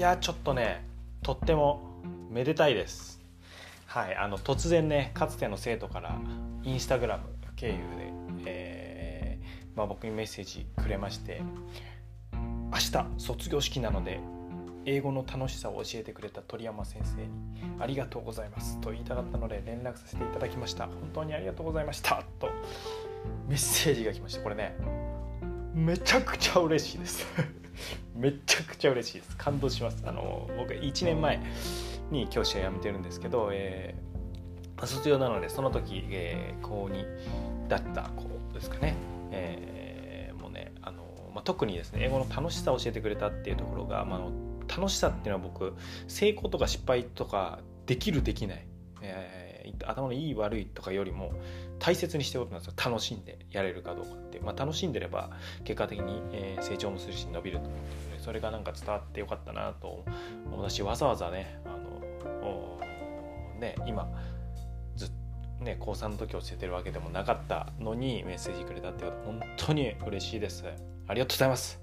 やちょっとねとってもめでたいです。はいあの突然ねかつての生徒からインスタグラム経由で、えーまあ、僕にメッセージくれまして明日卒業式なので英語の楽しさを教えてくれた鳥山先生にありがとうございますと言いたかったので連絡させていただきました。本当にありがとうございましたとメッセージが来ましたこれねめちゃくちゃ嬉しいです。めちゃくちゃ嬉しいです。感動します。あの僕1年前に教師は辞めてるんですけど、えー、卒業なのでその時、えー、高2だった子ですかね、えー、もうねあの、まあ、特にですね英語の楽しさを教えてくれたっていうところが、まあ、楽しさっていうのは僕成功とか失敗とかできるできない、えー、頭のいい悪いとかよりも大切にしてることなんですよ楽しんでやれるかどうかって、まあ、楽しんでれば結果的に、え、成長もするし伸びると思うのでそれがなんか伝わってよかったなと思うしわざわざねあのね今ずっね高3の時教えてるわけでもなかったのにメッセージくれたって本当に嬉しいです。ありがとうございます。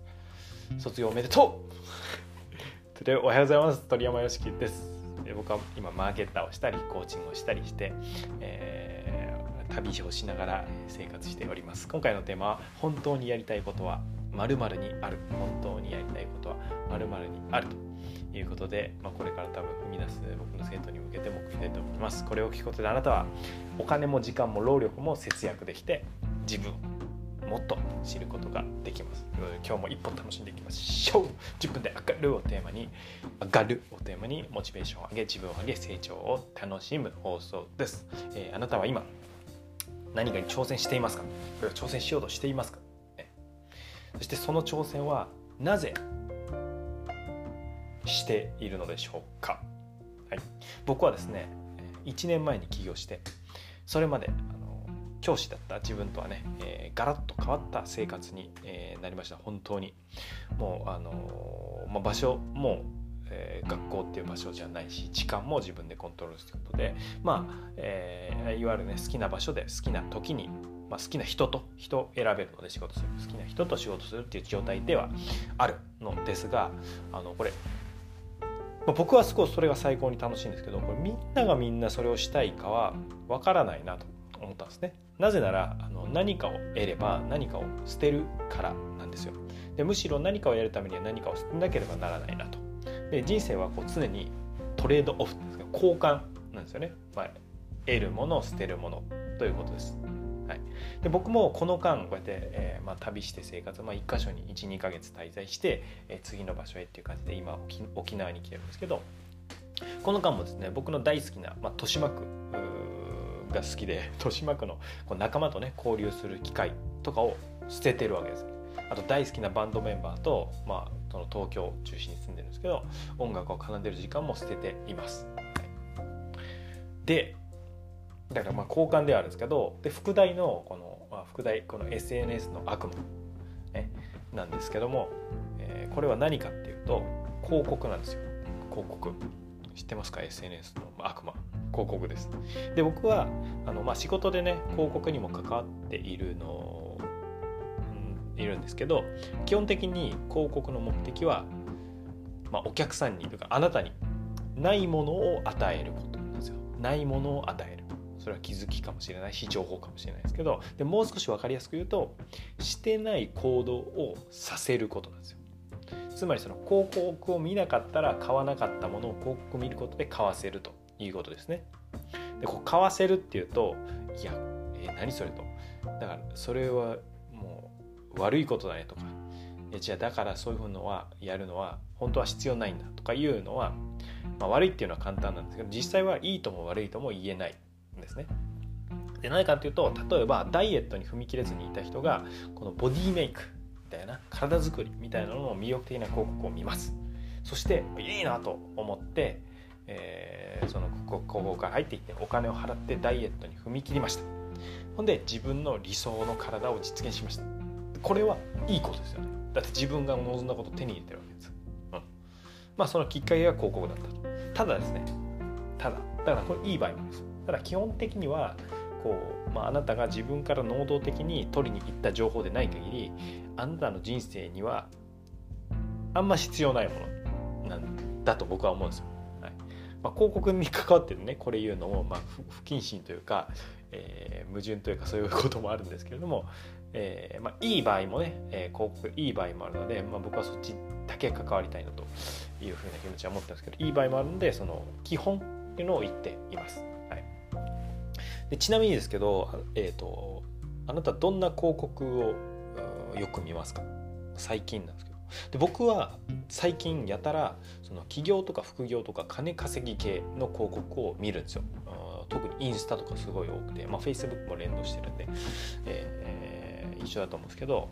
卒業おめでとう。でおはようございます。鳥山よしきです。僕は今マーケッターをしたりコーチングをしたりして、えー、旅をしながら生活しております。今回のテーマは本当にやりたいことは〇〇にある。本当にやりたいことは〇〇にあると。いうことで、まあ、これから多分踏み出す僕の生徒に向けても組みたいと思います。これを聞くことであなたはお金も時間も労力も節約できて自分もっと知ることができます。今日も一歩楽しんでいきましょう。10分で上がるをテーマに上がるをテーマにモチベーションを上げ自分を上げ成長を楽しむ放送です、えー、あなたは今何かに挑戦していますか？挑戦しようとしていますか、そしてその挑戦はなぜしているのでしょうか、はい、僕はですね1年前に起業してそれまで教師だった自分とはね、えー、ガラッと変わった生活に、えー、なりました。本当に。もうあのー、まあ、場所もえー、学校っていう場所じゃないし時間も自分でコントロールすることでまあ、えー、いわゆるね好きな場所で好きな時に、まあ、好きな人と人を選べるので仕事する好きな人と仕事するっていう状態ではあるのですがあのこれ、まあ、僕はすごいそれが最高に楽しいんですけどこれみんながみんなそれをしたいかはわからないなと思ったんですね。なぜならあの何かを得れば何かを捨てるからなんですよ。でむしろ何かをやるためには何かを捨てなければならないなと。で人生はこう常にトレードオフです交換なんですよね。まあ、得るもの捨てるものということです。はい、で僕もこの間こうやって、えーまあ、旅して生活、まあ、1箇所に12ヶ月滞在して、えー、次の場所へっていう感じで今沖縄に来てるんですけどこの間もですね僕の大好きな、まあ、豊島区が好きで豊島区のこう仲間とね交流する機会とかを捨ててるわけですあと大好きなバンドメンバーと、まあ、その東京を中心に住んでるんですけど音楽を奏でる時間も捨てています、はい、でだからまあ交換ではあるんですけどで副題のこの、まあ、副題この SNS の悪魔、ね、なんですけども、えー、これは何かっていうと広告なんですよ。広告。知ってますか？SNS の悪魔広告です。で僕はあの、まあ、仕事でね広告にも関わっているの、いるんですけど基本的に広告の目的は、まあ、お客さんにというかあなたにないものを与えることなんですよ。ないものを与える。それは気づきかもしれないし情報かもしれないですけどでもう少し分かりやすく言うとしてない行動をさせることなんですよ。つまりその広告を見なかったら買わなかったものを広告を見ることで買わせるということですね。でこう買わせるっていうといや、えー、何それと。だからそれは悪いことだねとか。じゃあだからそういうのはやるのは本当は必要ないんだとかいうのは、まあ、悪いっていうのは簡単なんですけど実際はいいとも悪いとも言えないんですね。で何かというと例えばダイエットに踏み切れずにいた人がこのボディメイクみたいな体作りみたいなのの魅力的な広告を見ます。そしていいなと思ってえー、その高校から入っていってお金を払ってダイエットに踏み切りました。ほんで自分の理想の体を実現しました。これはいいことですよね。だって自分が望んだことを手に入れてるわけです、うん、まあそのきっかけが広告だったと。ただですね。ただ。だからこれいい場合もです。ただ基本的にはこう、まあ、あなたが自分から能動的に取りに行った情報でない限りあなたの人生にはあんま必要ないものなんだと僕は思うんですよ。はい。まあ、広告に関わってるねこれ言うのも、まあ、不謹慎というか、えー、矛盾というかそういうこともあるんですけれども、えーまあ、いい場合もね、えー、広告いい場合もあるので、まあ、僕はそっちだけ関わりたいなというふうな気持ちは持ってますけどいい場合もあるのでその基本っていうのを言っています。はい、でちなみにですけど、えーと、あなたどんな広告をよく見ますか？最近なんですけどで僕は最近やたらその起業とか副業とか金稼ぎ系の広告を見るんですよ。特にインスタとかすごい多くて、まあ、Facebook も連動してるんで、えー、一緒だと思うんですけど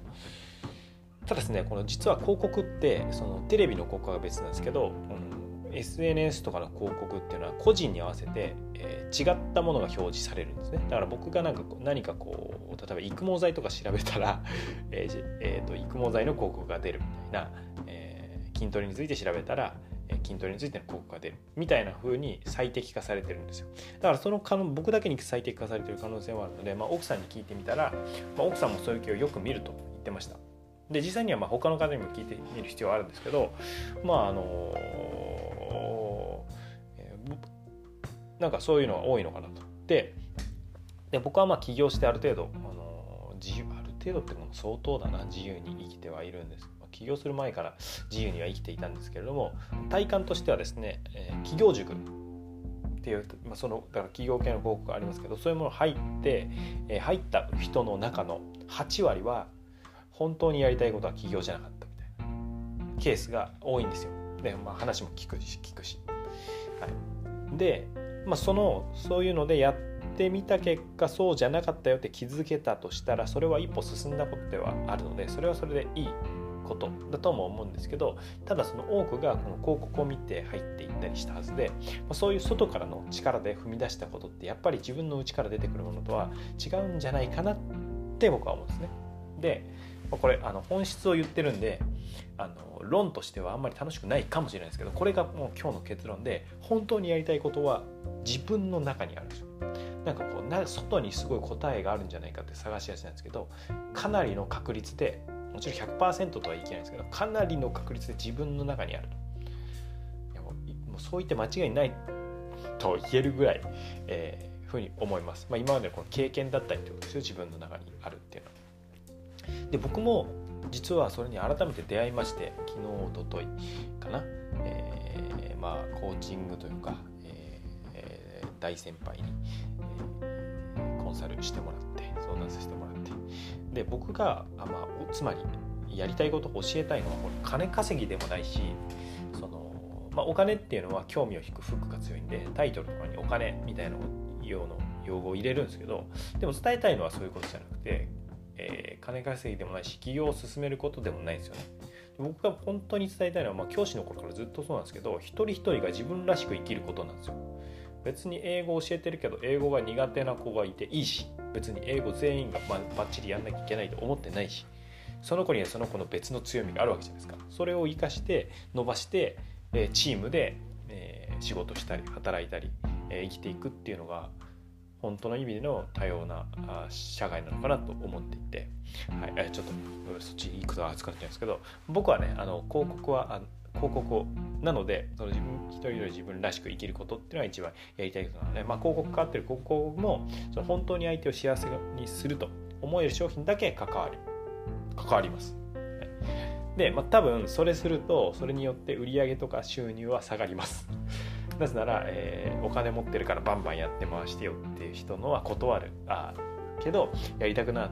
ただですねこの実は広告ってそのテレビの広告は別なんですけど、うん、SNS とかの広告っていうのは個人に合わせて、えー、違ったものが表示されるんですね。だから僕がなんか何かこう例えば育毛剤とか調べたら、えーえーと、育毛剤の広告が出るみたいな、えー、筋トレについて調べたら筋トレについての広告が出るみたいな風に最適化されてるんですよ。だからその可能僕だけに最適化されてる可能性もあるので、まあ、奥さんに聞いてみたら、まあ、奥さんもそういう気をよく見ると言ってました。で実際にはま他の方にも聞いてみる必要はあるんですけどまああのえー、なんかそういうのが多いのかなと。でで僕はまあ起業してある程度、あの自由ある程度ってもの相当だな自由に生きてはいるんです。起業する前から自由には生きていたんですけれども体感としてはですね、えー、企業塾っていう、まあ、そのだから企業系の広告がありますけどそういうもの入って、えー、入った人の中の8割は本当にやりたいことは起業じゃなかったみたいなケースが多いんですよ。で、まあ、話も聞くし聞くし。はい、で、まあ、そのそういうのでやってみた結果そうじゃなかったよって気づけたとしたらそれは一歩進んだことではあるのでそれはそれでいいことだとも思うんですけどただその多くがこの広告を見て入っていったりしたはずでそういう外からの力で踏み出したことってやっぱり自分の内から出てくるものとは違うんじゃないかなって僕は思うんですね。でこれあの本質を言ってるんであの論としてはあんまり楽しくないかもしれないですけどこれがもう今日の結論で本当にやりたいことは自分の中にあるんですよ。なんかこうな外にすごい答えがあるんじゃないかって探しやすいんですけどかなりの確率でもちろん100%とは言い切れないですけどかなりの確率で自分の中にあると。いやもうもうそう言って間違いないと言えるぐらい、えー、ふうに思います、まあ、今までこの経験だったりってことですよ。自分の中にあるっていうのは。で僕も実はそれに改めて出会いまして昨日おとといかな、えー、まあコーチングというか、えー、大先輩に、えー、コンサルしてもらって相談させてもらってで僕があ、まあ、つまりやりたいことを教えたいのは金稼ぎでもないしその、まあ、お金っていうのは興味を引くフックが強いんでタイトルとかにお金みたいな用の用語を入れるんですけどでも伝えたいのはそういうことじゃなくて、えー、金稼ぎでもないし起業を進めることでもないんですよね。僕が本当に伝えたいのは、まあ、教師の頃からずっとそうなんですけど一人一人が自分らしく生きることなんですよ。別に英語を教えてるけど英語が苦手な子がいていいし別に英語全員がバッチリやんなきゃいけないと思ってないしその子にはその子の別の強みがあるわけじゃないですか。それを生かして伸ばしてチームで仕事したり働いたり生きていくっていうのが本当の意味での多様な社会なのかなと思っていて、はい、ちょっとそっち行くと熱くなっちゃうんですけど僕はねあの広告は広告なのでその自分一人で自分らしく生きることっていうのが一番やりたいことなので、まあ、広告関わってる広告もその本当に相手を幸せにすると思える商品だけ関わり関わります。で、まあ、多分それするとそれによって売り上げとか収入は下がります。なぜなら、えー、お金持ってるからバンバンやって回してよっていう人のは断るあけどやりたくな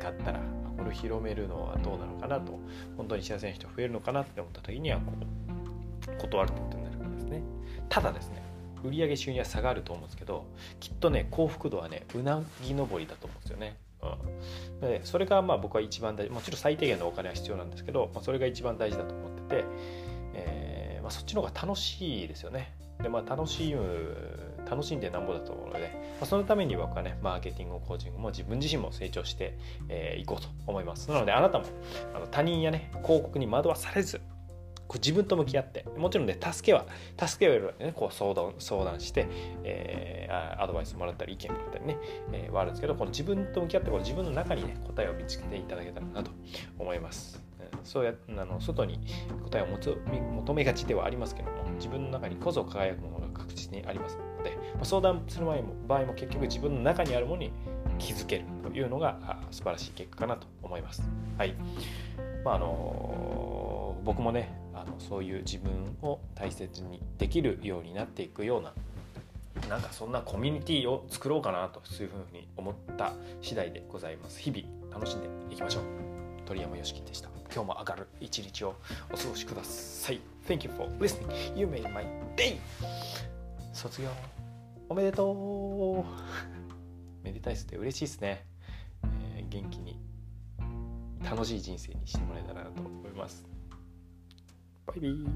かったられを広めるのはどうなのかなと本当に幸せな人増えるのかなって思った時にはこう断るってことになるからですね。ただですね売上収入は下がると思うんですけどきっとね幸福度はねうなぎ登りだと思うんですよね。うん、でそれがまあ僕は一番大事もちろん最低限のお金は必要なんですけど、まあ、それが一番大事だと思ってて、えーまあ、そっちの方が楽しいですよね。でまあ楽しむ楽しんでなんぼだと思うので、まあ、そのために僕はねマーケティングコーチングも自分自身も成長してい、えー、こうと思います。なのであなたもあの他人やね広告に惑わされずこう自分と向き合ってもちろんね助けは助けを得るねこう相談相談して、えー、アドバイスもらったり意見もらったりね、えー、はあるんですけどこの自分と向き合ってこう自分の中にね答えを見つけていただけたらなと思います。そうやあの外に答えを求めがちではありますけども自分の中にこそ輝くものが確実にありますので、まあ、相談する場合も場合も結局自分の中にあるものに気づけるというのが素晴らしい結果かなと思います。はいまああの僕もねあのそういう自分を大切にできるようになっていくようななんかそんなコミュニティを作ろうかなとそういうふうに思った次第でございます。日々楽しんでいきましょう。鳥山よしきでした。今日も上がる一日をお過ごしください。Thank you for listening. You made my day! 卒業おめでとうめでたいっすね。嬉しいっすね。えー、元気に楽しい人生にしてもらえたらなと思います。バイビー